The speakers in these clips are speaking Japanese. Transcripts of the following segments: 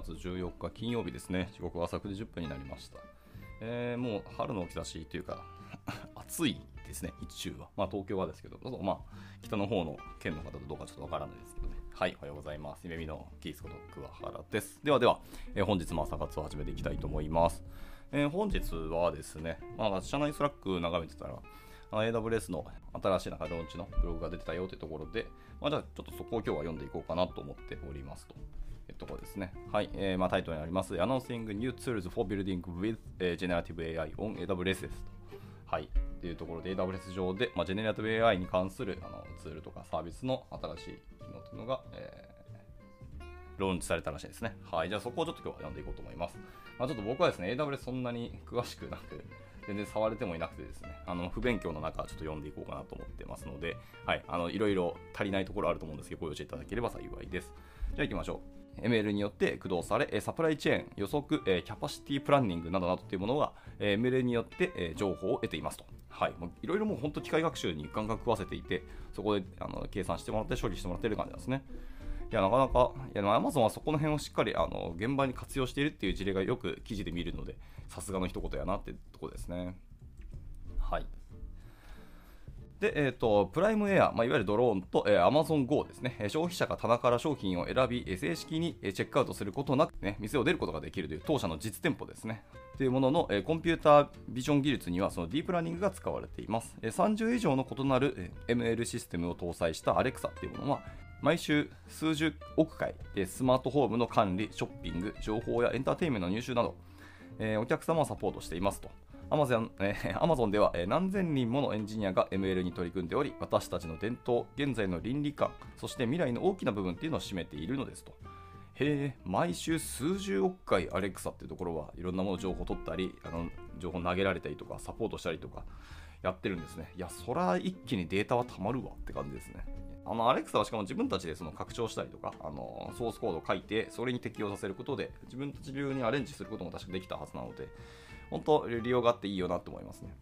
月14日金曜日ですね。時刻は朝9時10分になりました。えー、もう春の兆しというか、暑いですね、日中は。まあ東京はですけど、どうぞまあ北の方の県の方とどうかちょっとわからないですけどね。はい、おはようございます。ゆめみのキースこと桑原です。ではでは、えー本日も朝活を始めていきたいと思います。えー本日はですね、まあ社内 Slack 眺めてたら、AWS の新しいなんかローンチのブログが出てたよというところで、まあ、じゃあちょっとそこを今日は読んでいこうかなと思っておりますと。いうところですね。はい、えーまあ、タイトルにあります Announcing New Tools for Building with、えー Generative AI on AWS ですと。はい、っていうところで AWS 上で、まあ、Generative AI に関するあのツールとかサービスの新しい機能というのが、えーローンチされたらしいですね。はい。じゃあそこをちょっと今日は読んでいこうと思います。まあ、ちょっと僕はですね、AWS そんなに詳しくなく、全然触れてもいなくてですね、あの、不勉強の中、ちょっと読んでいこうかなと思ってますので、はい。あの、いろいろ足りないところあると思うんですけど、ご用意いただければ幸いです。じゃあ行きましょう。ML によって駆動され、サプライチェーン、予測、キャパシティプランニングなどなどというものが、ML によって、情報を得ていますと。はい。いろいろもう本当機械学習にガンガン食わせていて、そこであの計算してもらって処理してもらってる感じなんですね。いや、なかなか、いや、アマゾンはそこの辺をしっかり、あの、現場に活用しているっていう事例がよく記事で見るので、さすがの一言やなってとこですね。はい。で、えっ、と、プライムエア、まあ、いわゆるドローンと、えー、Amazon Go ですね。消費者が棚から商品を選び、正式にチェックアウトすることなく、ね、店を出ることができるという当社の実店舗ですね。というものの、えーコンピュータービジョン技術にはそのディープラーニングが使われています。えー30以上の異なる、えー ML システムを搭載した Alexa っていうものは、毎週数十億回、えースマートホームの管理、ショッピング、情報やエンターテインメントの入手など、えーお客様をサポートしていますと。Amazon, えー Amazon では、えー何千人ものエンジニアが ML に取り組んでおり、私たちの伝統、現在の倫理観、そして未来の大きな部分っていうのを占めているのですと。へえ、毎週数十億回 Alexa っていうところはいろんなもの情報を取ったり、あの情報投げられたりとか、サポートしたりとかやってるんですね。いや、そら一気にデータはたまるわって感じですね。あの、アレクサはしかも自分たちでその拡張したりとか、あの、ソースコードを書いて、それに適用させることで、自分たち流にアレンジすることも確かできたはずなので、本当、利用があっていいよなと思いますね。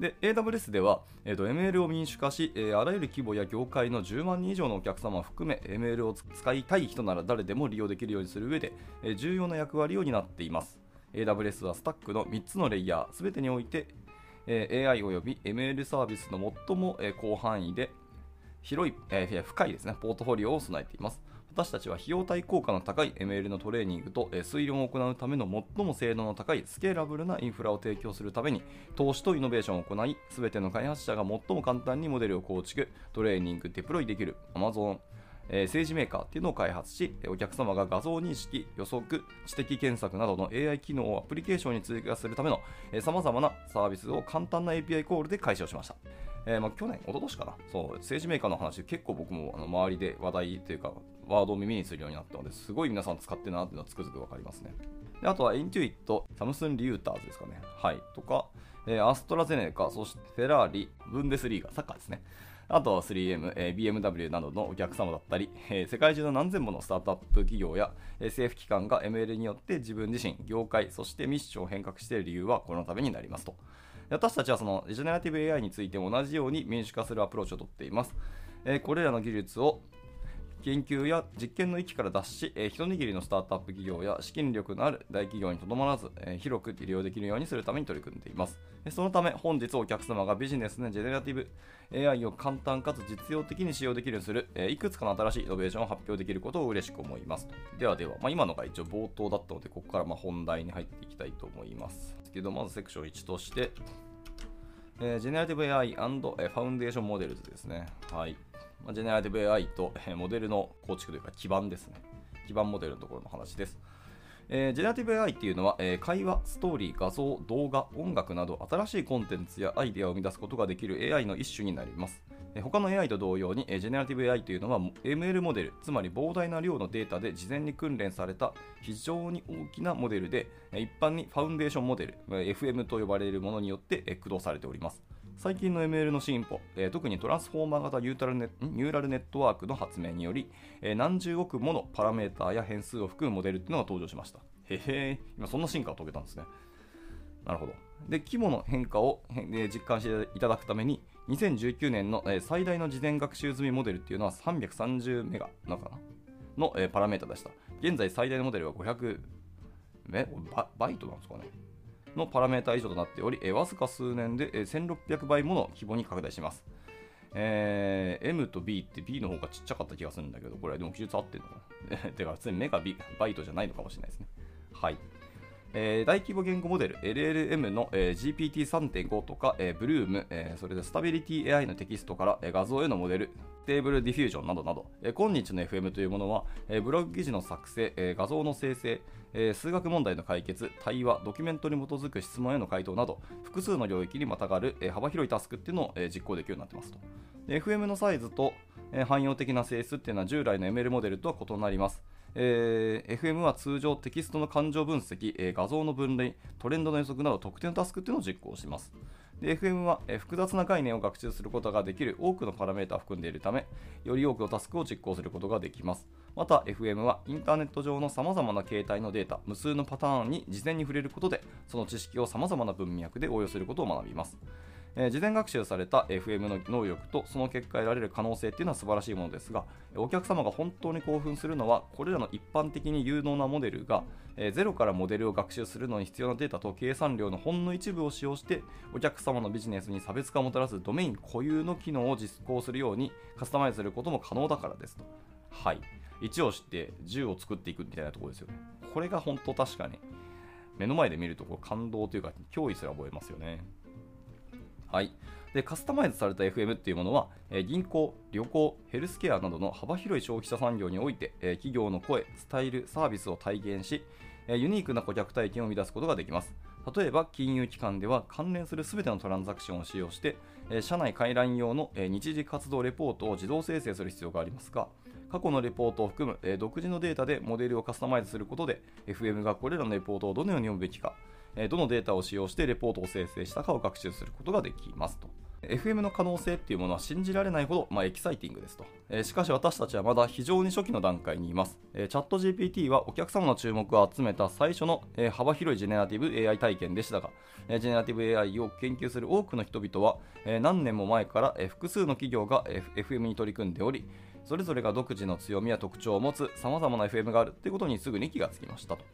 で、AWS では、えーと ML を民主化し、えーあらゆる規模や業界の10万人以上のお客様を含め、ML を使いたい人なら誰でも利用できるようにする上で、えー重要な役割を担っています。AWS はスタックの3つのレイヤー、すべてにおいて、え AI および ML サービスの最も、え広範囲で広い、え深いですね、ポートフォリオを備えています。私たちは費用対効果の高い ML のトレーニングと、推論を行うための最も性能の高いスケーラブルなインフラを提供するために投資とイノベーションを行い、すべての開発者が最も簡単にモデルを構築、トレーニング、デプロイできる Amazon、え政治メーカーっていうのを開発し、お客様が画像認識、予測、知的検索などの AI 機能をアプリケーションに追加するためのさまざまなサービスを簡単な API コールで開始しました。えーまあ、去年、一昨年かな、そう政治メーカーの話、結構僕もあの周りで話題というか、ワードを耳にするようになったので、すごい皆さん使ってるなっていうのはつくづくわかりますね。であとは、 Intuit、 Thomson Reuters ですかね。はい。とか、えーアストラゼネカ、そしてフェラーリ、ブンデスリーガ、サッカーですね。あとは 3M、えー BMW などのお客様だったり、えー世界中の何千ものスタートアップ企業や、えー政府機関が ML によって自分自身、業界、そしてミッションを変革している理由はこのためになりますと。私たちはそのジェネラティブ AI についても同じように民主化するアプローチをとっています。えーこれらの技術を研究や実験の域から脱し、えー一握りのスタートアップ企業や資金力のある大企業にとどまらず、えー広く利用できるようにするために取り組んでいます。そのため、本日お客様がビジネスでジェネラティブ AI を簡単かつ実用的に使用できるようにする、えーいくつかの新しいイノベーションを発表できることを嬉しく思います。ではでは、まあ、今のが一応冒頭だったので、ここからま本題に入っていきたいと思います。けど、まずセクション1として、えー、ジェネラティブ AI& えファウンデーションモデルズですね。はい。まあ、 generative AI と、えーモデルの構築というか基盤ですね。基盤モデルのところの話です。えー generative AI っていうのは、えー会話、ストーリー、画像、動画、音楽など新しいコンテンツやアイデアを生み出すことができる AI の一種になります。他の AI と同様に、え generative AI というのは ML モデル、つまり膨大な量のデータで事前に訓練された非常に大きなモデルで、一般に foundation model、FM と呼ばれるものによって、駆動されております。最近の ML の進歩、特にトランスフォーマー型ニュートラルネニューラルネットワークの発明により、何十億ものパラメータや変数を含むモデルっていうのが登場しました。へへー、今そんな進化を遂げたんですね。なるほど。で、規模の変化を実感していただくために、2019年の、え最大の事前学習済みモデルっていうのは330メガなのかなの、えパラメータでした。現在最大のモデルは500えババイトなんですかね？のパラメータ以上となっており、えわずか数年で、えー1600倍もの規模に拡大します。えー M と B って B の方がちっちゃかった気がするんだけど、これはでも記述合ってるのかな？てか、普通にメガビバイトじゃないのかもしれないですね。はい。えー大規模言語モデル LLM の、えー GPT3.5 とか、えー、Bloom、えーそれでスタビリティ AI のテキストから、えー画像へのモデル、テーブルディフュージョンなどなど、えー今日の FM というものは、えーブログ記事の作成、えー画像の生成、えー数学問題の解決、対話、ドキュメントに基づく質問への回答など、複数の領域にまたがる、えー幅広いタスクっていうのを、えー実行できるようになってますと。で FM のサイズと、えー汎用的な性質っていうのは従来の ML モデルとは異なります。えー FM は通常テキストの感情分析、えー画像の分類、トレンドの予測など特定のタスクっていうのを実行します。で FM は、えー複雑な概念を学習することができる多くのパラメータを含んでいるため、より多くのタスクを実行することができます。また FM はインターネット上のさまざまな形態のデータ、無数のパターンに事前に触れることで、その知識をさまざまな文脈で応用することを学びます。えー事前学習された FM の能力とその結果得られる可能性っていうのは素晴らしいものですがお客様が本当に興奮するのはこれらの一般的に有能なモデルが、えーゼロからモデルを学習するのに必要なデータと計算量のほんの一部を使用してお客様のビジネスに差別化をもたらすドメイン固有の機能を実行するようにカスタマイズすることも可能だからですと。はい。1を知って10を作っていくみたいなところですよね。これが本当確かに目の前で見るとこう感動というか脅威すら覚えますよね。はい。で、カスタマイズされた FM っていうものは、え銀行、旅行、ヘルスケアなどの幅広い消費者産業において、え企業の声、スタイル、サービスを体現し、えユニークな顧客体験を生み出すことができます。例えば、金融機関では関連する全てのトランザクションを使用して、え社内回覧用の、え日次活動レポートを自動生成する必要がありますが、過去のレポートを含む、え独自のデータでモデルをカスタマイズすることで、FM がこれらのレポートをどのように読むべきか、えどのデータを使用してレポートを生成したかを学習することができますと。FM の可能性っていうものは信じられないほど、まあ、エキサイティングですと、えーしかし私たちはまだ非常に初期の段階にいます、えーチャット GPT はお客様の注目を集めた最初の、えー幅広いジェネラティブ AI 体験でしたが、えジェネラティブ AI を研究する多くの人々は、え何年も前から、え複数の企業が、えー FM に取り組んでおりそれぞれが独自の強みや特徴を持つ様々な FM があるということにすぐに気がつきましたと。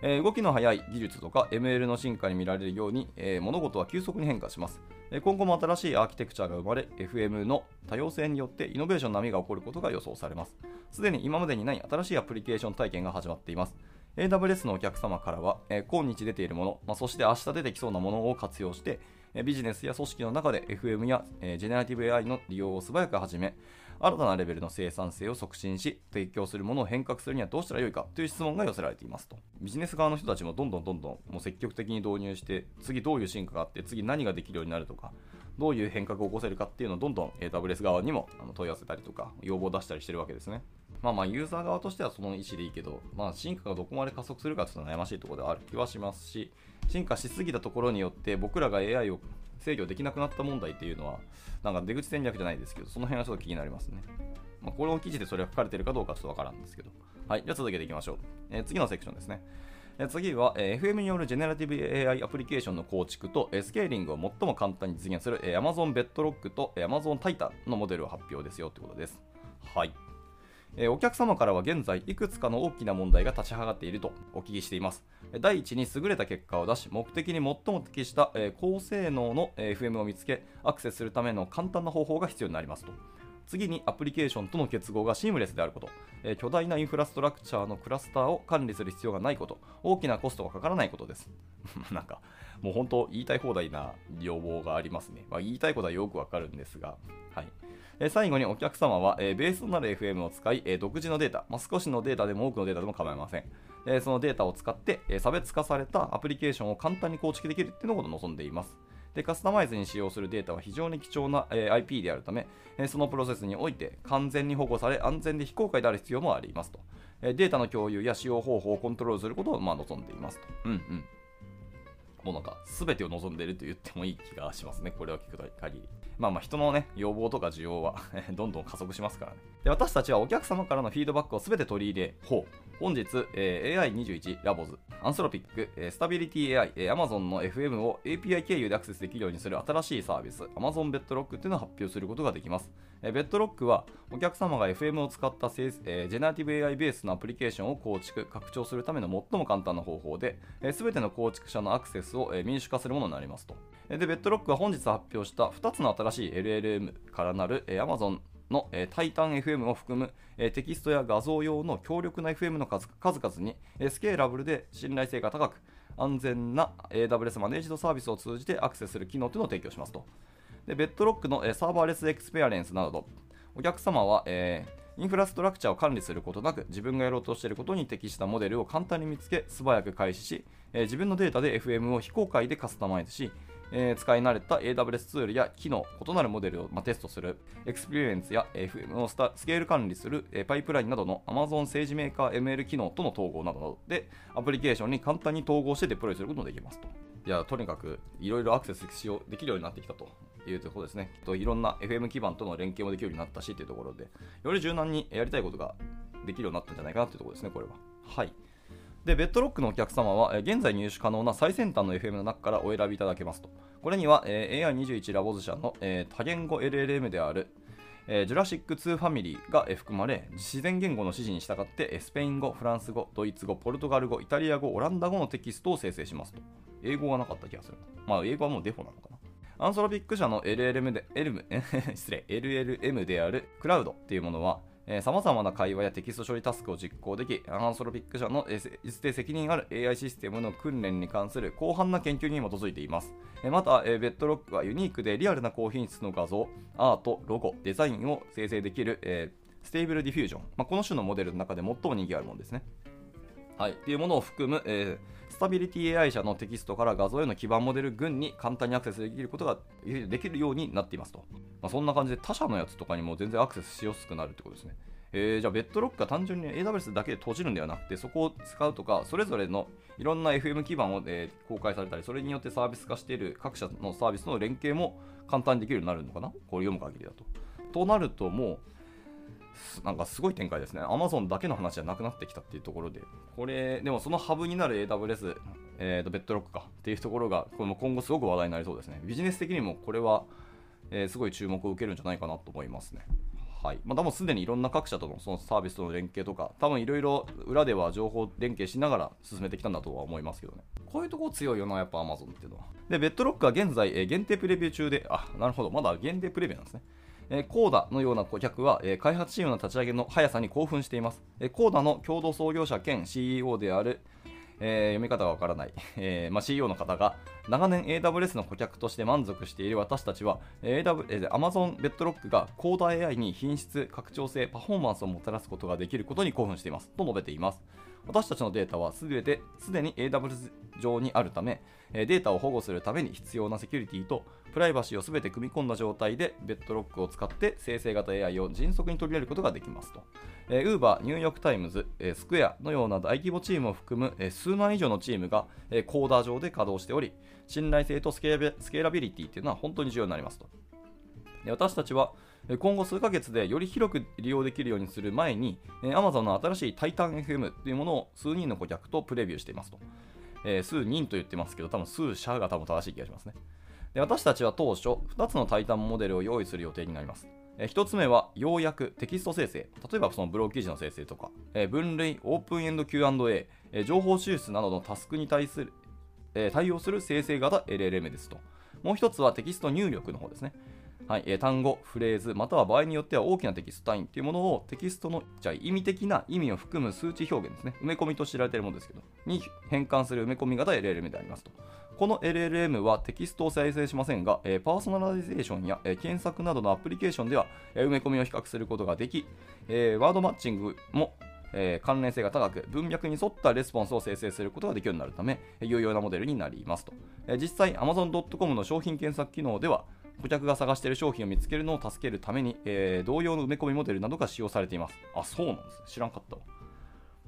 えー動きの速い技術とか ML の進化に見られるように、えー物事は急速に変化します。えー今後も新しいアーキテクチャが生まれ、FM の多様性によってイノベーションの波が起こることが予想されます。すでに今までにない新しいアプリケーション体験が始まっています。AWS のお客様からは、え今日出ているもの、まあ、そして明日出てきそうなものを活用して、えビジネスや組織の中で FM や、えージェネラティブ AI の利用を素早く始め、新たなレベルの生産性を促進し、提供するものを変革するにはどうしたらよいかという質問が寄せられていますと。ビジネス側の人たちもどんどんどんどんもう積極的に導入して、次どういう進化があって、次何ができるようになるとか、どういう変革を起こせるかっていうのをどんどん AWS 側にも問い合わせたりとか、要望を出したりしてるわけですね。まあまあ、ユーザー側としてはその意思でいいけど、まあ、進化がどこまで加速するかちょっと悩ましいところではある気はしますし、進化しすぎたところによって、僕らが AI を制御できなくなった問題っていうのは、なんか出口戦略じゃないですけど、その辺はちょっと気になりますね。まあ、この記事でそれが書かれているかどうかちょっとわからんですけど。はい、じゃあ続けていきましょう。えー次のセクションですね。次は、え FM によるジェネラティブ AI アプリケーションの構築と、えスケーリングを最も簡単に実現する、え Amazon Bedrock と、え Amazon Titan のモデルを発表ですよということです。はい。えお客様からは現在いくつかの大きな問題が立ち上がっているとお聞きしています。第一に優れた結果を出し、目的に最も適した、え高性能の、FM を見つけ、アクセスするための簡単な方法が必要になりますと。次にアプリケーションとの結合がシームレスであること、え巨大なインフラストラクチャーのクラスターを管理する必要がないこと、大きなコストがかからないことです。なんか、もう本当言いたい放題な要望がありますね。まあ、言いたいことはよくわかるんですが、はい。え最後にお客様は、えベースとなる FM を使い、え独自のデータ、まあ、少しのデータでも多くのデータでも構いません。えそのデータを使って、え差別化されたアプリケーションを簡単に構築できるっていうのを望んでいます。でカスタマイズに使用するデータは非常に貴重な、え IP であるため、えそのプロセスにおいて完全に保護され安全で非公開である必要もありますと。えデータの共有や使用方法をコントロールすることをまあ望んでいますと。うんうん。もうなんか全てを望んでいると言ってもいい気がしますね。これを聞く限り。まあまあ人のね、要望とか需要は どんどん加速しますからね。で、私たちはお客様からのフィードバックをすべて取り入れ、ほう。本日、えー、AI21 ラボズ、アンソロピック、えー、スタビリティ AI、えー、Amazon の FM を API 経由でアクセスできるようにする新しいサービス、Amazon ベッドロックっていうのを発表することができます。えー、ベッドロックはお客様が FM を使ったせ、えー、ジェネラティブ AI ベースのアプリケーションを構築、拡張するための最も簡単な方法で、す、えー、べ、ての構築者のアクセスを、えー、民主化するものになりますと。で、ベッドロックは本日発表した2つの新しい LLM からなる、Amazon の、えー、タイタン FM を含む、えー、テキストや画像用の強力な FM の数数々に、えー、スケーラブルで信頼性が高く安全な AWS マネージドサービスを通じてアクセスする機能というのを提供しますと。でベッドロックの、えー、サーバーレスエクスペアレンスなど、お客様は、えー、インフラストラクチャーを管理することなく自分がやろうとしていることに適したモデルを簡単に見つけ素早く開始し、えー、自分のデータで FM を非公開でカスタマイズしえー、使い慣れた AWS ツールや機能、異なるモデルを、まあ、テストする、エクスペリエンスや FM をススケール管理する、えー、パイプラインなどの Amazon SageMaker ML 機能との統合などなどで、アプリケーションに簡単に統合してデプロイすることができますと。いや、とにかくいろいろアクセスしようできるようになってきたというところですね。といろんな FM 基盤との連携もできるようになったしというところで、より柔軟にやりたいことができるようになったんじゃないかなというところですね、これは。はい。で、ベッドロックのお客様は、現在入手可能な最先端の FM の中からお選びいただけますと。これには、え、AI21 ラボズ社の、え、多言語 LLM である、えー、ジュラシック2ファミリーが、含まれ、自然言語の指示に従って、スペイン語、フランス語、ドイツ語、ポルトガル語、イタリア語、オランダ語のテキストを生成しますと。英語がなかった気がする。まあ、英語はもうデフォなのかな。アンソロピック社の LLM で、LM、失礼、LLM であるクラウドっていうものは、さまざまな会話やテキスト処理タスクを実行でき、 Anthropic 社の一定責任ある AI システムの訓練に関する広範な研究に基づいています。また、 Bedrock はユニークでリアルな高品質の画像、アート、ロゴ、デザインを生成できる、えー、 Stable Diffusion、まあ、この種のモデルの中で最も人気あるものですね。はい、っていうものを含む、えー、 Stability AI 社のテキストから画像への基盤モデル群に簡単にアクセスできることができるようになっていますと。まあ、そんな感じで他社のやつとかにも全然アクセスしやすくなるってことですね。えー、じゃあ、ベッドロックが単純に AWS だけで閉じるんではなくて、そこを使うとか、それぞれのいろんな FM 基盤を、えー、公開されたり、それによってサービス化している各社のサービスの連携も簡単にできるようになるのかな？これ読む限りだと。となると、もう、なんかすごい展開ですね。Amazon だけの話じゃなくなってきたっていうところで、これ、でもそのハブになる AWS、えー、とベッドロックかっていうところが、これも今後すごく話題になりそうですね。ビジネス的にもこれは、えー、すごい注目を受けるんじゃないかなと思いますね。はいまあ、多分すでにいろんな各社とのそのサービスとの連携とか、多分いろいろ裏では情報連携しながら進めてきたんだとは思いますけどね。こういうとこ強いよな、やっぱ Amazon っていうのは。で、ベッドロックは現在、えー、限定プレビュー中で、あ、なるほど、まだ限定プレビューなんですね。えー、コーダのような顧客は、え、開発チームの立ち上げの速さに興奮しています。えー、コーダの共同創業者兼 CEO である、えー、読み方がわからない、えーま、CEO の方が長年 AWS の顧客として満足している私たちは、AW えー、Amazon ベッドロックがコーダ AI に品質、拡張性、パフォーマンスをもたらすことができることに興奮していますと述べています。私たちのデータはすでに AWS 上にあるため、データを保護するために必要なセキュリティとプライバシーをすべて組み込んだ状態で Bedrock を使って生成型 AI を迅速に取り入れることができますと。えー、Uber、ニューヨークタイムズ、えー、 Square のような大規模チームを含む、えー、数万以上のチームが、えー、 Coda 上で稼働しており、信頼性とスケーラビリティというのは本当に重要になりますと。で私たちは今後数ヶ月でより広く利用できるようにする前に、えー、Amazon の新しい TitanFM というものを数人の顧客とプレビューしていますと。えー、数人と言ってますけど、多分数社が多分正しい気がしますね。で私たちは当初、2つのタイタンモデルを用意する予定になります。え1つ目は、要約、テキスト生成。例えばそのブログ記事の生成とか、え分類、オープンエンド Q&A、え情報収出などのタスクに対する、え対応する生成型 LLM ですと。もう1つはテキスト入力の方ですね。はい単語、フレーズ、または場合によっては大きなテキスト単位というものをテキストのじゃ意味的な意味を含む数値表現ですね、埋め込みと知られているものですけど、に変換する埋め込み型 LLM でありますと。この LLM はテキストを生成しませんが、パーソナライゼーションや、検索などのアプリケーションでは、埋め込みを比較することができ、ワードマッチングも、関連性が高く、文脈に沿ったレスポンスを生成することができるようになるため、有用なモデルになりますと。実際、Amazon.com の商品検索機能では、顧客が探している商品を見つけるのを助けるために、えー、同様の埋め込みモデルなどが使用されています。あ、そうなんです。知らんかったわ。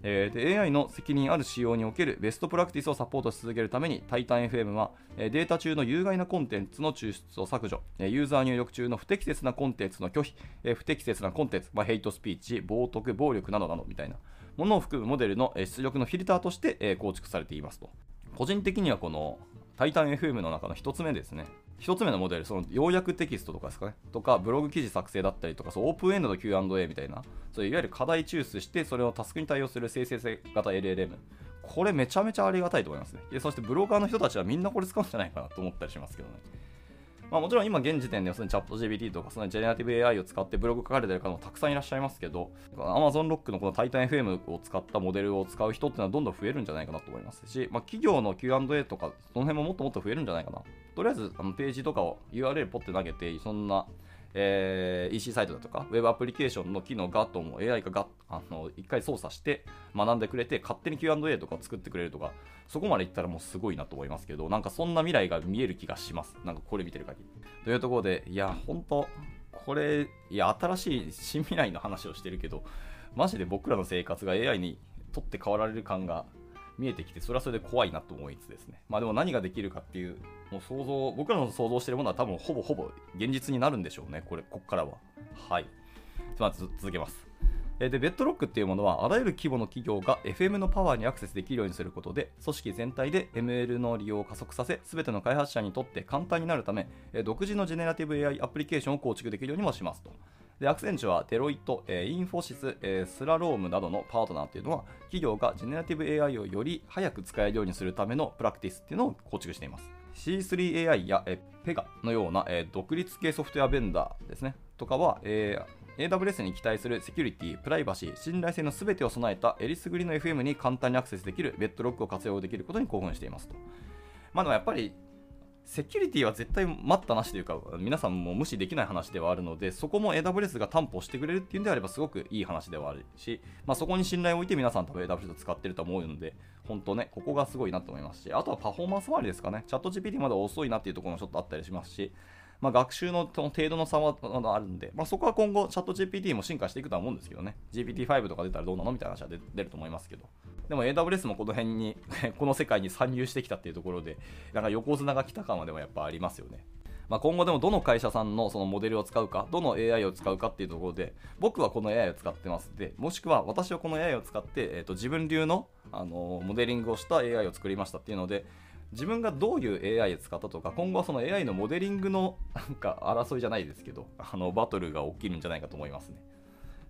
えー、AI の責任ある使用におけるベストプラクティスをサポートし続けるために、タイタン FM は、え、データ中の有害なコンテンツの抽出を削除、え、ユーザー入力中の不適切なコンテンツの拒否、え、不適切なコンテンツ、まあ、ヘイトスピーチ、冒涜、暴力などなどみたいなものを含むモデルの出力のフィルターとして、構築されていますと。個人的にはこのタイタン FM の中の1つ目ですね。1つ目のモデル、その要約テキストとかですかね、とか、ブログ記事作成だったりとか、そうオープンエンドの Q&A みたいな、そういわゆる課題抽出して、それをタスクに対応する生成型 LLM。これめちゃめちゃありがたいと思いますね。でそしてブロガーの人たちはみんなこれ使うんじゃないかなと思ったりしますけどね。まあ、もちろん今現時点ではそのチャット GPT とかそのジェネラティブ AI を使ってブログ書かれてる方もたくさんいらっしゃいますけど Amazon ロックのこのタイタン FM を使ったモデルを使う人っていうのはどんどん増えるんじゃないかなと思いますし、まあ、企業の Q&A とかその辺ももっともっと増えるんじゃないかな。とりあえずあのページとかを URL ポッて投げてそんなえー、EC サイトだとか、ウェブアプリケーションの機能がとも AI ががあの一回操作して学んでくれて、勝手に Q&A とか作ってくれるとか、そこまでいったらもうすごいなと思いますけど、なんかそんな未来が見える気がします。なんかこれ見てる限り。というところで、いや、本当これ、いや、新しい新未来の話をしてるけど、マジで僕らの生活が AI にとって変わられる感が見えてきて、それはそれで怖いなと思いつつですね。まあでも何ができるかっていう、もう想像、僕らの想像してるものは多分ほぼほぼ現実になるんでしょうね、これ、こっからは。はい。まず続けます。で、 Bedrock っていうものは、あらゆる規模の企業が FM のパワーにアクセスできるようにすることで、組織全体で ML の利用を加速させ、すべての開発者にとって簡単になるため、独自のジェネラティブ AI アプリケーションを構築できるようにもしますと。で、アクセンチュアデロイト、え、 Infosys、え、 Slalom などのパートナーっていうのは、企業がジェネラティブ AI をより早く使えるようにするためのプラクティスっていうのを構築しています。C3AI や、えー、 Pega のような、え、独立系ソフトウェアベンダーですね、とかは、えー、AWS に期待するセキュリティ、プライバシー、信頼性の全てを備えたえりすぐりの FM に簡単にアクセスできるベッドロックを活用できることに興奮していますと。まあでもやっぱりセキュリティは絶対待ったなしというか、皆さんも無視できない話ではあるので、そこも AWS が担保してくれるっていうんであれば、すごくいい話ではあるし、まあ、そこに信頼を置いて皆さん多分 AWS を使ってると思うので、本当ね、ここがすごいなと思いますし、あとはパフォーマンス周りですかね、チャット GPT まだ遅いなっていうところもちょっとあったりしますし、まあ、学習の程度の差はあるんで、まあ、そこは今後、チャット GPT も進化していくとは思うんですけどね、GPT-5 とか出たらどうなのみたいな話は出ると思いますけど。でも AWS もこの辺に この世界に参入してきたっていうところで、なんか横綱が来た感はでもやっぱありますよね。まあ、今後でもどの会社さんのそのモデルを使うか、どの AI を使うかっていうところで、僕はこの AI を使ってますで、もしくは私はこの AI を使って、えー、と自分流の、あのモデリングをした AI を作りましたっていうので、自分がどういう AI を使ったとか、今後はその AI のモデリングのなんか争いじゃないですけど、あのバトルが起きるんじゃないかと思いますね。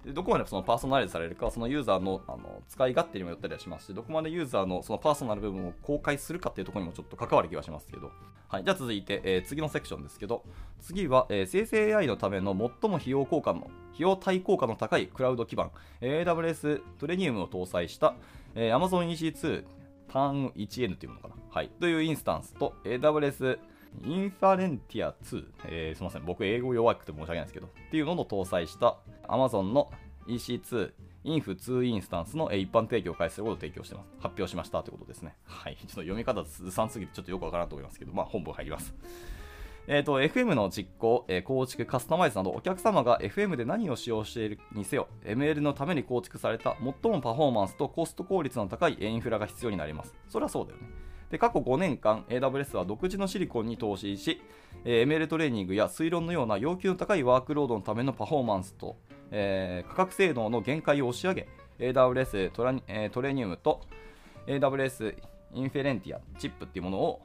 でどこまでそのパーソナライズされるかはそのユーザーのあの使い勝手にもよったりはしますしどこまでユーザーのそのパーソナル部分を公開するかっていうところにもちょっと関わる気がしますけど、はい、じゃあ続いて、えー、次のセクションですけど。次は、えー、生成 AI のための最も費用効果の費用対効果の高いクラウド基盤。AWS トレニウムを搭載した、えー、Amazon EC2 ターン 1N というものかな、はい、というインスタンスと AWS インファレンティア2、えー、すみません、僕英語弱くて申し訳ないですけど、っていうのを搭載した Amazon の EC2 インフ2インスタンスの一般提供を開始することを提供してます。発表しましたということですね。はい。ちょっと読み方ずさんすぎてちょっとよくわからんと思いますけど、まあ本文入ります。えっ、ー、と、FM の実行、えー、構築、カスタマイズなど、お客様が FM で何を使用しているにせよ、ML のために構築された最もパフォーマンスとコスト効率の高いインフラが必要になります。それはそうだよね。で過去5年間 AWS は独自のシリコンに投資し、え、ML トレーニングや推論のような要求の高いワークロードのためのパフォーマンスと、えー、価格性能の限界を押し上げ AWS トラ、えー、トレーニウムと AWS インフェレンティアチップっていうものを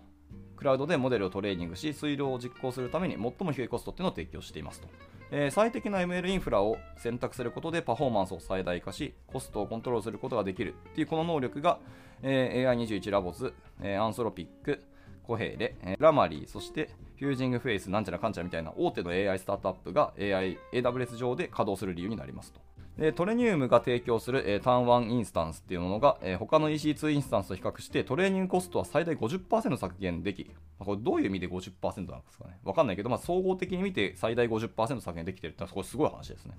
クラウドでモデルをトレーニングし推論を実行するために最も低いコストっていうのを提供していますと。えー、最適な ML インフラを選択することでパフォーマンスを最大化し、コストをコントロールすることができるっていうこの能力が、えー、AI21 ラボズ、えー、アンソロピック、コヘレ、えー、ラマリー、そしてフュージングフェイス、なんちゃらかんちゃらみたいな大手の AI スタートアップが AI、AWS 上で稼働する理由になりますと。でトレニウムが提供する、えー、ターン1インスタンスっていうものが、えー、他の EC2 インスタンスと比較してトレーニングコストは最大50%削減でき、ま、これどういう意味で50%なんですかね。わかんないけど、まあ、総合的に見て最大50%削減できてるってのはこれすごい話ですね。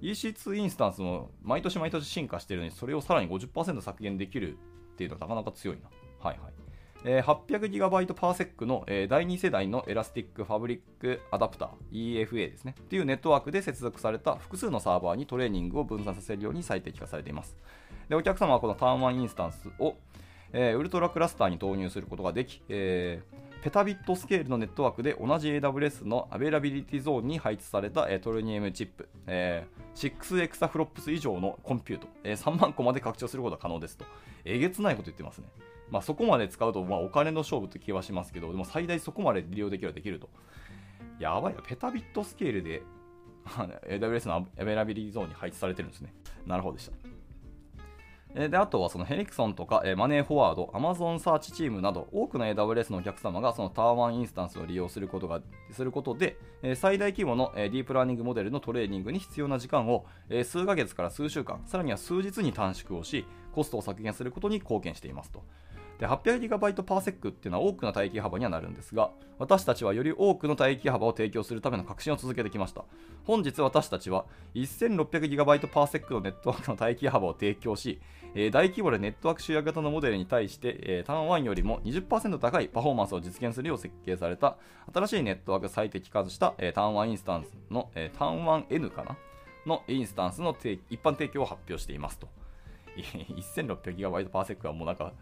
EC2 インスタンスも毎年毎年進化してるのにそれをさらに50%削減できるっていうのはなかなか強いな。はいはい。え、800GB パーセックの、え、第2世代のエラスティックファブリックアダプター EFA ですねっていうネットワークで接続された複数のサーバーにトレーニングを分散させるように最適化されていますでお客様はこの Trn1 インスタンスを、えー、 UltraCluster に導入することができ、えー、ペタビットスケールのネットワークで同じ AWS のアベイラビリティゾーンに配置された、え、 Trainium チップ、えー、6エクサフロップス以上のコンピュート、えー、3万個まで拡張することが可能ですと。えげつないこと言ってますね。まあ、そこまで使うと、まあ、お金の勝負って気はしますけど、でも最大そこまで利用できるはできると。やばいな、ペタビットスケールで AWS のアベイラビリティゾーンに配置されてるんですね。なるほどでした。であとはその Helixon とかマネーフォワード、 Amazon Search チームなど多くの AWS のお客様がそのターワー1インスタンスを利用することがすることで最大規模のディープラーニングモデルのトレーニングに必要な時間を数ヶ月から数週間、さらには数日に短縮をし、コストを削減することに貢献していますと。で 800GB パーセックっていうのは多くの帯域幅にはなるんですが、私たちはより多くの帯域幅を提供するための革新を続けてきました。本日私たちは 1600GB パーセックのネットワークの帯域幅を提供し、え大規模でネットワーク集約型のモデルに対して、えー、ターン1よりも20%高いパフォーマンスを実現するよう設計された新しいネットワーク最適化した、えー、ターン1インスタンスの、えー、ターン 1N かな？のインスタンスの一般提供を発表していますと。1600GB パーセックはもうなんか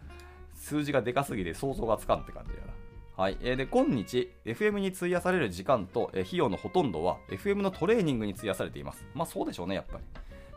数字がでかすぎて想像がつかんって感じやな。はい。えー、で、今日、FM に費やされる時間と、えー、費用のほとんどは、FM のトレーニングに費やされています。まあそうでしょうね、やっぱり。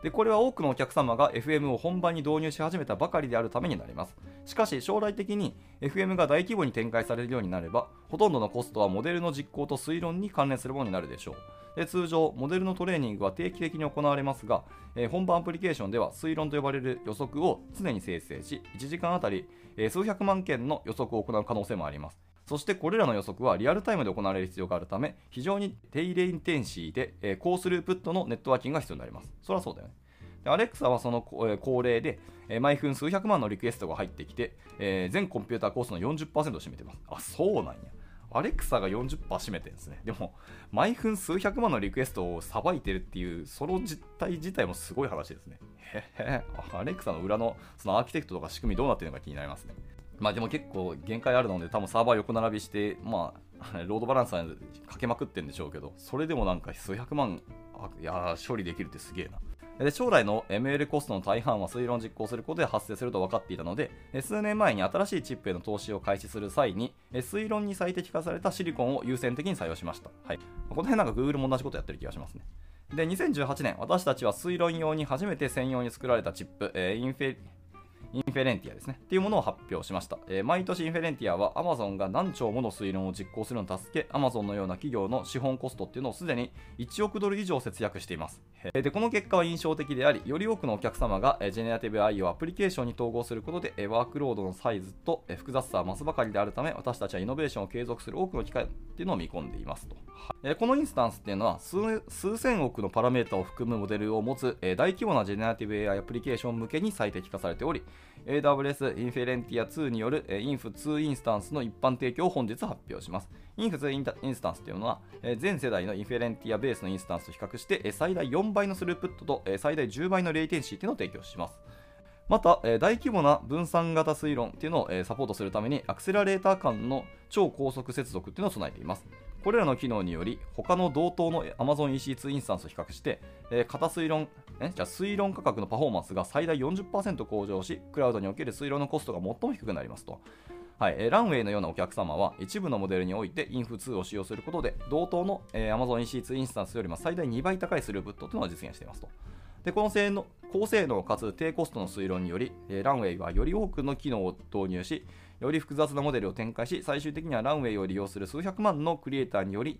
でこれは多くのお客様が FM を本番に導入し始めたばかりであるためになります。しかし将来的に FM が大規模に展開されるようになればほとんどのコストはモデルの実行と推論に関連するものになるでしょう。で通常モデルのトレーニングは定期的に行われますが、えー、本番アプリケーションでは推論と呼ばれる予測を常に生成し1時間あたり、えー、数百万件の予測を行う可能性もあります。そしてこれらの予測はリアルタイムで行われる必要があるため非常に低レインテンシーで、えー、高スループットのネットワーキングが必要になりますそりゃそうだよねでアレクサはその恒例で、え毎分数百万のリクエストが入ってきて、えー、全コンピューターコースの40%を占めてます。あ、そうなんや。アレクサが40%占めてるんですね。でも、毎分数百万のリクエストをさばいてるっていう、その実態自体もすごい話ですね。へへ、アレクサの裏のそのアーキテクトとか仕組みどうなってるのか気になりますね。まあでも結構限界あるので、多分サーバー横並びして、まあ、ロードバランサーにかけまくってんでしょうけど、それでもなんか数百万、いや処理できるってすげえな。で将来の ML コストの大半は推論実行することで発生すると分かっていたので数年前に新しいチップへの投資を開始する際に推論に最適化されたシリコンを優先的に採用しました、はい、この辺なんか Google も同じことやってる気がしますね。で2018年私たちは推論用に初めて専用に作られたチップ、えー、インフェ Inferentia ですね。っていうものを発表しました。えー、毎年 Inferentia は Amazon が何兆もの推論を実行するのを助け、Amazon のような企業の資本コストっていうのをすでに1億ドル以上節約しています。で、この結果は印象的であり、より多くのお客様がジェネラティブ AI をアプリケーションに統合することで、ワークロードのサイズと複雑さは増すばかりであるため、私たちはイノベーションを継続する多くの機会っていうのを見込んでいますと。このインスタンスっていうのは数数千億のパラメータを含むモデルを持つ大規模なジェネラティブ AI アプリケーション向けに最適化されており、AWS Inferentia2による Inf2 インスタンスの一般提供を本日発表します。Inf2 インスタンスというのは、前世代の Inferentia ベースのインスタンスと比較して、最大4倍のスループットと最大10倍のレイテンシーというのを提供します。また、大規模な分散型推論というのをサポートするために、アクセラレーター間の超高速接続というのを備えています。これらの機能により、他の同等の Amazon EC2 インスタンスと比較して、えー、型推論、えじゃ推論価格のパフォーマンスが最大40%向上し、クラウドにおける推論のコストが最も低くなりますと。はいえー、ランウェイのようなお客様は一部のモデルにおいて Inf2 を使用することで同等の、えー、Amazon EC2 インスタンスよりも最大2倍高いスループットというのを実現していますと。でこの性能高性能かつ低コストの推論により、えー、ランウェイはより多くの機能を導入し、より複雑なモデルを展開し、最終的にはランウェイを利用する数百万のクリエイターにより、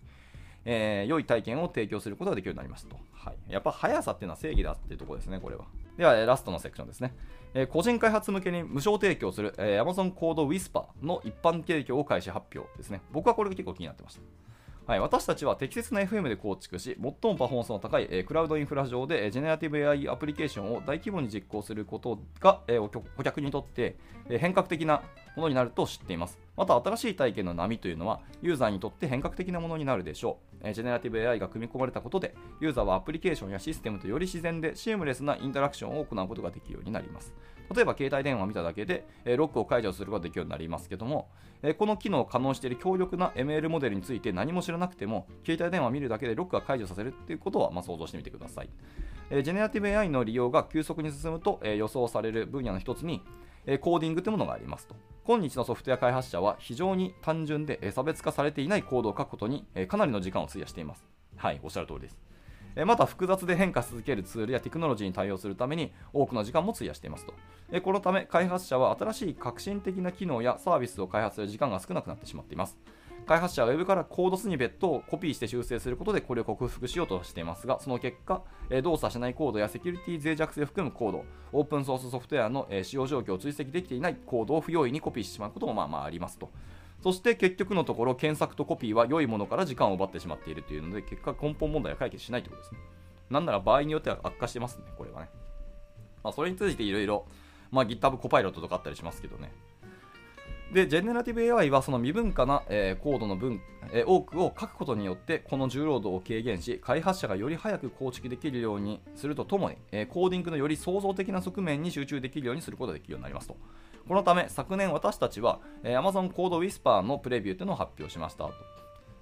えー、良い体験を提供することができるようになりますと。はい、やっぱ速さっていうのは正義だっていうところですね、これは。では、ラストのセクションですね。えー、個人開発向けに無償提供する、えー、Amazon コード Whisper の一般提供を開始発表ですね。僕はこれが結構気になってました。はい、私たちは適切な FM で構築し、最もパフォーマンスの高い、えー、クラウドインフラ上で、えー、ジェネラティブ AI アプリケーションを大規模に実行することが、えー、顧客にとって、えー、変革的なものになると知っています。また新しい体験の波というのはユーザーにとって変革的なものになるでしょう。えジェネラティブ AI が組み込まれたことでユーザーはアプリケーションやシステムとより自然でシームレスなインタラクションを行うことができるようになります。例えば携帯電話を見ただけで、えロックを解除することができるようになりますけども、えこの機能を可能している強力な ML モデルについて何も知らなくても携帯電話を見るだけでロックが解除させるっていうことは、ま、想像してみてください。え、ジェネラティブ AI の利用が急速に進むと、え、予想される分野の一つに、え、コーディングというものがありますと。今日のソフトウェア開発者は非常に単純で、え、差別化されていないコードを書くことに、え、かなりの時間を費やしています。はい、おっしゃる通りです。また複雑で変化し続けるツールやテクノロジーに対応するために多くの時間も費やしていますと。このため開発者は新しい革新的な機能やサービスを開発する時間が少なくなってしまっています。開発者は Web からコードスニベットをコピーして修正することでこれを克服しようとしていますが、その結果、動作しないコードやセキュリティ脆弱性を含むコード、オープンソースソフトウェアの使用状況を追跡できていないコードを不用意にコピーしてしまうこともまあまあありますと。そして結局のところ、検索とコピーは良いものから時間を奪ってしまっているというので、結果根本問題は解決しないということですね。なんなら場合によっては悪化してますね、これはね。まあ、それについていろいろ、まあ、GitHub コパイロットとかあったりしますけどね。で、ジェネラティブ AI はその未分化な、えー、コードの分、えー、多くを書くことによってこの重労働を軽減し、開発者がより早く構築できるようにするとともに、えー、コーディングのより創造的な側面に集中できるようにすることができるようになりますと。このため、昨年私たちは、え、Amazon コード Whisper のプレビューというのを発表しましたと。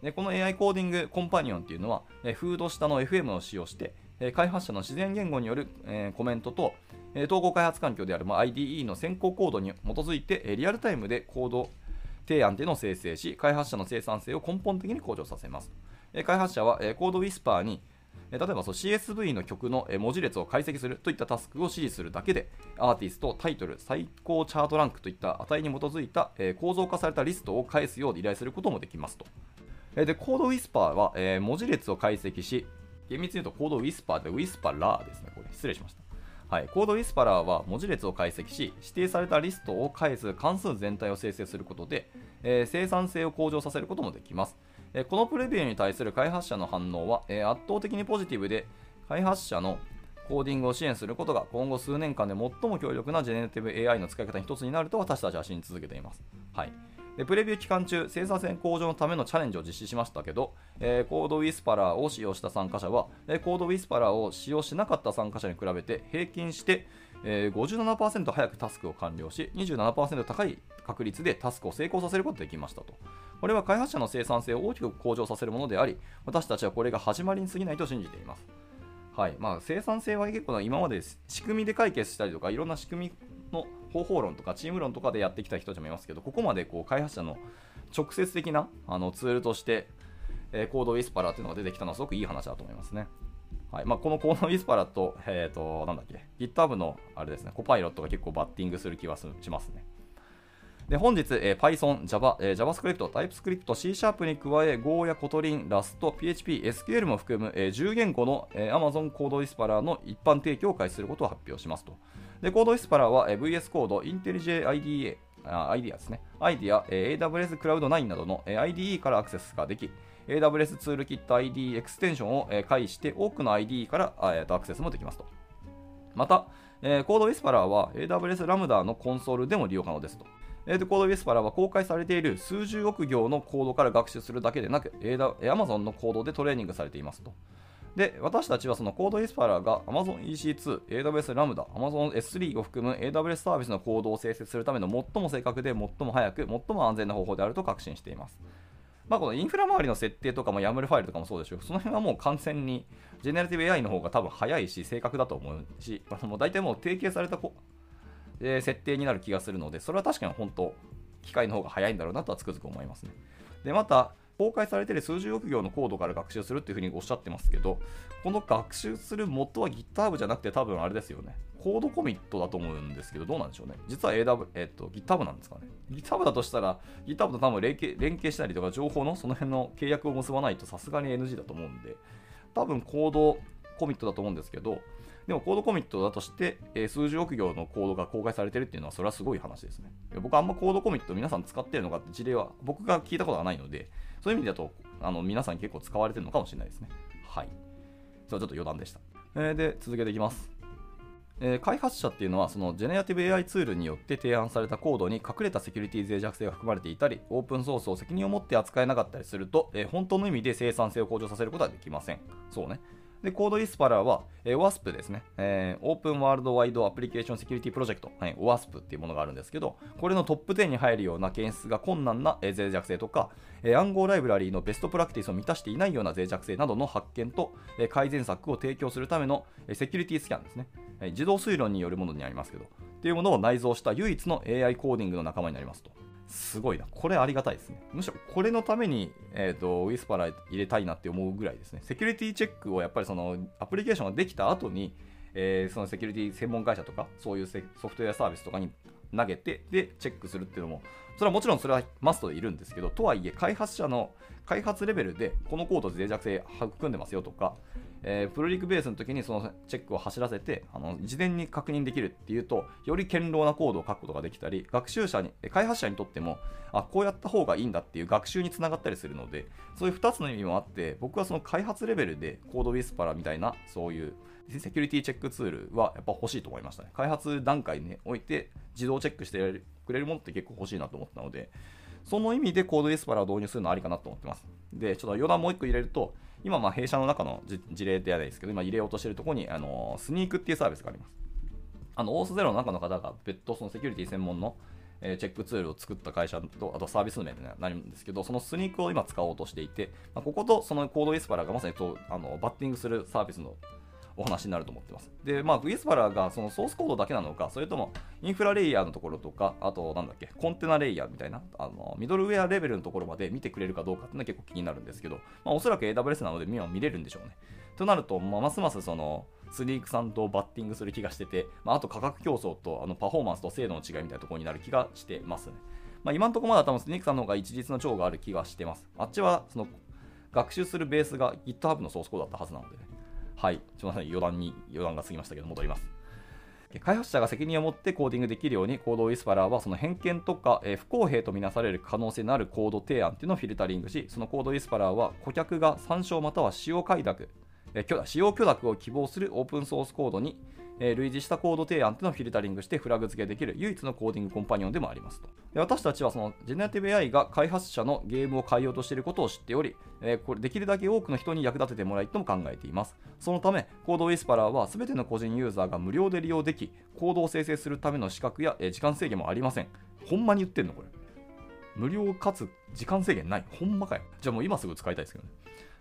でこの AI コーディングコンパニオンっていうのは、え、フード下の FM を使用して、え、開発者の自然言語による、え、コメントと、え、統合開発環境である、ま、IDE の先行コードに基づいて、え、リアルタイムでコード提案というのを生成し、開発者の生産性を根本的に向上させます。開発者は、コードウィスパーに、例えばそう CSV の曲の文字列を解析するといったタスクを指示するだけで、アーティスト、タイトル、最高チャートランクといった値に基づいた、構造化されたリストを返すよう依頼することもできますと。で、コードウィスパーは、文字列を解析し、厳密に言うとコードウィスパーでウィスパラーですね。これ失礼しました。はい、コードウィスパラーは文字列を解析し指定されたリストを返す関数全体を生成することで、えー、生産性を向上させることもできます、え、このプレビューに対する開発者の反応は、え、圧倒的にポジティブで開発者のコーディングを支援することが今後数年間で最も強力なジェネラティブ AI の使い方の一つになると私たちは信じ続けています。はいでプレビュー期間中、生産性向上のためのチャレンジを実施しましたけど、えー、コードウィスパラーを使用した参加者は、えー、コードウィスパラーを使用しなかった参加者に比べて平均して、えー、57%早くタスクを完了し、27%高い確率でタスクを成功させることができましたと。これは開発者の生産性を大きく向上させるものであり、私たちはこれが始まりに過ぎないと信じています。はいまあ、生産性は結構今まで仕組みで解決したりとか、いろんな仕組みの方法論とかチーム論とかでやってきた人たちもいますけど、ここまでこう開発者の直接的なあのツールとして、えー、コードウィスパラーっていうのが出てきたのはすごくいい話だと思いますね。はいまあ、このコードウィスパラと、えっ、ー、と、なんだっけ、GitHub のあれですね、コパイロットが結構バッティングする気はしますね。で本日、えー、Python、Java、えー、JavaScript、TypeScript、C シャープに加え Go や Kotlin、Rust、PHP、SQL も含む、えー、10言語の、えー、Amazon コードウィスパラの一般提供を開始することを発表しますと。で CodeWhisperer は、えー、VS Code、IntelliJ IDA、あ IDEA ですね。IDEA、え、AWS Cloud9 などの、え、IDE からアクセスができ、AWS ツールキット ID エクステンションを、えー、介して多くの ID から、えー、とアクセスもできますと。また、えー、 CodeWhisperer は AWS ラムダのコンソールでも利用可能ですと。えー、とコードウィスパラーは公開されている数十億行のコードから学習するだけでなく、Amazon のコードでトレーニングされていますと。で、私たちはそのコードウィスパラーが Amazon EC2、AWS ラムダ、Amazon S3 を含む AWS サービスのコードを生成するための最も正確で最も早く、最も安全な方法であると確信しています。まあ、このインフラ周りの設定とかも YAML ファイルとかもそうですよ。その辺はもう完全にジェネラティブ AI の方が多分早いし正確だと思うし、もう大体もう提携されたこ、えー、設定になる気がするので、それは確かに本当、機械の方が早いんだろうなとはつくづく思いますね。で、また、公開されている数十億行のコードから学習するっていうふうにおっしゃってますけど、この学習する元は GitHub じゃなくて多分あれですよね。コードコミットだと思うんですけど、どうなんでしょうね。実は AW、えっと、GitHub なんですかね。GitHub だとしたら、GitHub と多分連携連携したりとか、情報のその辺の契約を結ばないとさすがに NG だと思うんで、多分コードコミットだと思うんですけど、でもコードコミットだとして、えー、数十億行のコードが公開されてるっていうのは、それはすごい話ですね。僕あんまコードコミット皆さん使ってるのかって事例は僕が聞いたことがないので、そういう意味だとあの皆さん結構使われてるのかもしれないですね。はい。それはちょっと余談でした。えー、で、続けていきます。えー、開発者っていうのはそのジェネラティブ AI ツールによって提案されたコードに隠れたセキュリティ脆弱性が含まれていたりオープンソースを責任を持って扱えなかったりすると、えー、本当の意味で生産性を向上させることはできませんそうねで、コードウィスパラーは、えー、OWASP ですね、えー、オープンワールドワイドアプリケーションセキュリティプロジェクト、はい、OWASP っていうものがあるんですけど、これのトップ10に入るような検出が困難な、えー、脆弱性とか、えー、暗号ライブラリーのベストプラクティスを満たしていないような脆弱性などの発見と、えー、改善策を提供するための、えー、セキュリティスキャンですね、えー、自動推論によるものになりますけど、っていうものを内蔵した唯一の AI コーディングの仲間になりますと。すごいな。これありがたいですね。むしろこれのために、えっ、ー、と、ウィスパラ入れたいなって思うぐらいですね。セキュリティチェックをやっぱりそのアプリケーションができた後に、えー、そのセキュリティ専門会社とか、そういうソフトウェアサービスとかに投げて、で、チェックするっていうのも、それはもちろんそれはマストでいるんですけど、とはいえ、開発者の開発レベルで、このコード脆弱性含んでますよとか、えー、プロリクベースの時にそのチェックを走らせてあの事前に確認できるっていうとより堅牢なコードを書くことができたり学習者に開発者にとってもあこうやった方がいいんだっていう学習につながったりするのでそういう2つの意味もあって僕はその開発レベルでコードウィスパラみたいなそういうセキュリティチェックツールはやっぱ欲しいと思いましたね。開発段階において自動チェックしてくれるものって結構欲しいなと思ったのでその意味でコードウィスパラを導入するのはありかなと思ってます。でちょっと余談もう1個入れると今、まあ弊社の中の事例ではないですけど、今入れようとしているところに、あのスニークっていうサービスがあります。あの、オースゼロの中の方が別途そのセキュリティ専門の、え、チェックツールを作った会社と、あとサービス名になるんですけど、そのスニークを今使おうとしていて、まあ、こことそのコードウィスパラがまさにとあのバッティングするサービスのお話になると思ってます。で、まあ、ウィスパラがそのソースコードだけなのか、それともインフラレイヤーのところとか、あと、なんだっけ、コンテナレイヤーみたいな、あのミドルウェアレベルのところまで見てくれるかどうかっていうのは結構気になるんですけど、まあ、おそらく AWS なので今見れるんでしょうね。となると、まあ、ますますその、スニークさんとバッティングする気がしてて、まあ、あと価格競争とあのパフォーマンスと精度の違いみたいなところになる気がしてますね。まあ、今のところまだ多分スニークさんの方が一律の長がある気がしてます。あっちはその学習するベースが GitHub のソースコードだったはずなのでね。はい、すみません、余談に余談が過ぎましたけど、戻ります。開発者が責任を持ってコーディングできるように、コードウィスパラーはその偏見とか、えー、不公平とみなされる可能性のあるコード提案っていうのをフィルタリングし、そのコードウィスパラーは顧客が参照または使用快諾、えー、使用許諾を希望するオープンソースコードに、えー、類似したコード提案というのをフィルタリングしてフラグ付けできる唯一のコーディングコンパニオンでもありますと。で私たちはそのジェネラティブ AI が開発者のゲームを変えようとしていることを知っており、えー、これできるだけ多くの人に役立ててもらいとも考えています。そのため、コードウィスパラーは全ての個人ユーザーが無料で利用でき、コードを生成するための資格や、えー、時間制限もありません。ほんまに言ってんのこれ。無料かつ時間制限ない。ほんまかよ。じゃあもう今すぐ使いたいですけどね。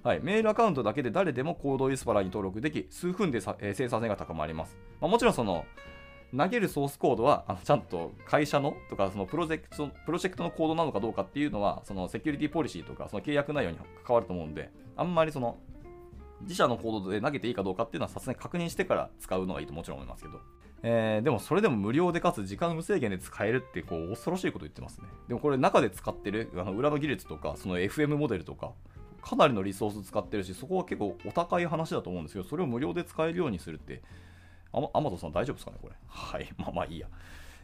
はい、メールアカウントだけで誰でもコードウィスパラに登録でき、数分で、えー、生産性が高まります。まあ、もちろんその、投げるソースコードはあのちゃんと会社のとかそのプロジェクトプロジェクトのコードなのかどうかっていうのはそのセキュリティポリシーとかその契約内容に関わると思うんであんまりその自社のコードで投げていいかどうかっていうのはさすがに確認してから使うのがいいともちろん思いますけど、えー、でもそれでも無料でかつ時間無制限で使えるってこう恐ろしいこと言ってますね。でもこれ中で使ってるあの裏の技術とかその FM モデルとかかなりのリソース使ってるし、そこは結構お高い話だと思うんですけど、それを無料で使えるようにするって、アマゾンさん大丈夫ですかね、これ。はい、まあまあいいや。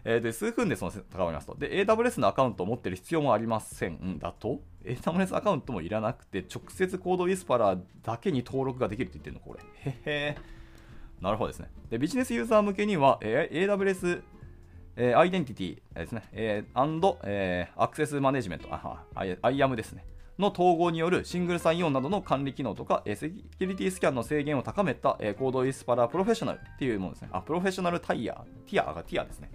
えー、で、数分でその高まりますと。で、AWS のアカウントを持ってる必要もありません。んだと ?AWS アカウントもいらなくて、直接 CodeWhisperer だけに登録ができるって言ってるの、これ。へへなるほどですね。で、ビジネスユーザー向けには、えー、AWS え、 Identity ですね、えー、 and、えー、 Access Management、あは、 IAM ですね。の統合によるシングルサインオンなどの管理機能とか、セキュリティスキャンの制限を高めた、 CodeWhisperer Professional っていうものですね。あ、 Professional タイヤ、 tier が tier ですね。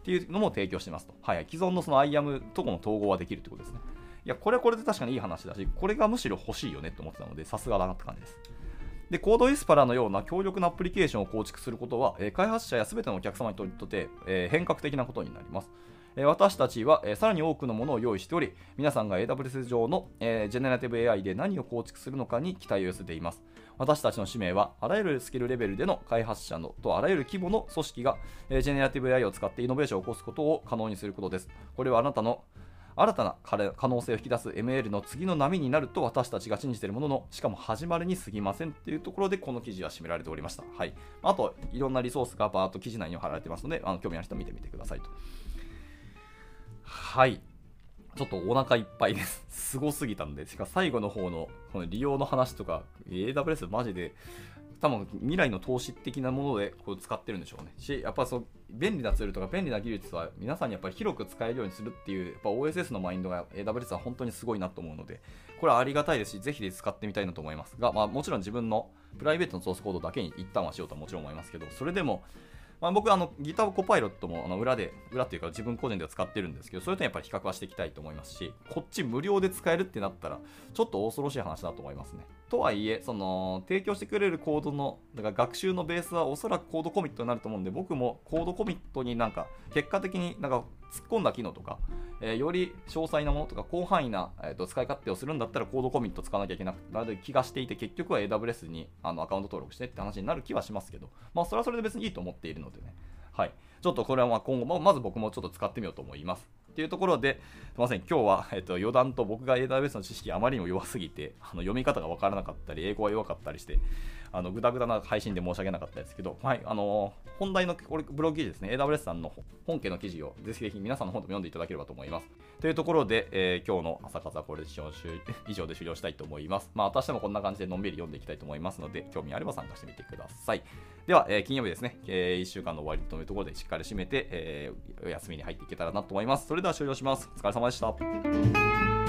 っていうのも提供してますと。はい。既存のその IAM とこの統合はできるってことですね。いや、これはこれで確かにいい話だし、これがむしろ欲しいよねって思ってたので、さすがだなって感じです。で、コードイスパラのような強力なアプリケーションを構築することは、え開発者や全てのお客様にとって、え変革的なことになります。私たちはさらに多くのものを用意しており、皆さんが AWS 上のジェネラティブ AI で何を構築するのかに期待を寄せています。私たちの使命は、あらゆるスキルレベルでの開発者のとあらゆる規模の組織がジェネラティブ AI を使ってイノベーションを起こすことを可能にすることです。これはあなたの新たな可能性を引き出す ML の次の波になると私たちが信じているものの、しかも始まりに過ぎませんっていうところでこの記事は締められておりました。はい。あと、いろんなリソースがバーっと記事内に貼られてますので、あの興味ある人は見てみてくださいと。はい。ちょっとお腹いっぱいです。すごすぎたんで、しか最後の方のこの利用の話とか、AWS マジで、多分未来の投資的なものでこう使ってるんでしょうね。し、やっぱそう便利なツールとか便利な技術は皆さんにやっぱり広く使えるようにするっていう、やっぱ OSS のマインドが AWS は本当にすごいなと思うので、これはありがたいですし、ぜひ使ってみたいなと思いますが、まあ、もちろん自分のプライベートのソースコードだけに一旦はしようとはもちろん思いますけど、それでも、まあ、僕あのギターコパイロットもあの裏で裏っていうか自分個人では使ってるんですけどそれとやっぱり比較はしていきたいと思いますしこっち無料で使えるってなったらちょっと恐ろしい話だと思いますね。とはいえその提供してくれるコードのだから学習のベースはおそらくコードコミットになると思うんで僕もコードコミットになんか結果的になんか突っ込んだ機能とか、えー、より詳細なものとか広範囲な、えーと、使い勝手をするんだったらコードコミット使わなきゃいけなくなる気がしていて結局は AWS にあのアカウント登録してって話になる気はしますけどまあそれはそれで別にいいと思っているのでねはい。ちょっとこれはま今後も、まず僕もちょっと使ってみようと思います。っていうところで、すみません、今日は、えっと、余談と僕が AWS の知識あまりにも弱すぎて、あの読み方が分からなかったり、英語が弱かったりして、あの、ぐだぐだな配信で申し訳なかったですけど、はい、あのー、本題のこれブログ記事ですね、AWS さんの本家の記事をぜひぜひ皆さんの本でも読んでいただければと思います。というところで、えー、今日の朝活はこれで以上で終了したいと思います。まあ、私もこんな感じでのんびり読んでいきたいと思いますので、興味あれば参加してみてください。では、えー、金曜日ですね、えー、1週間の終わりというところでしっかり締めて、えー、休みに入っていけたらなと思います。それでは終了します。お疲れ様でした。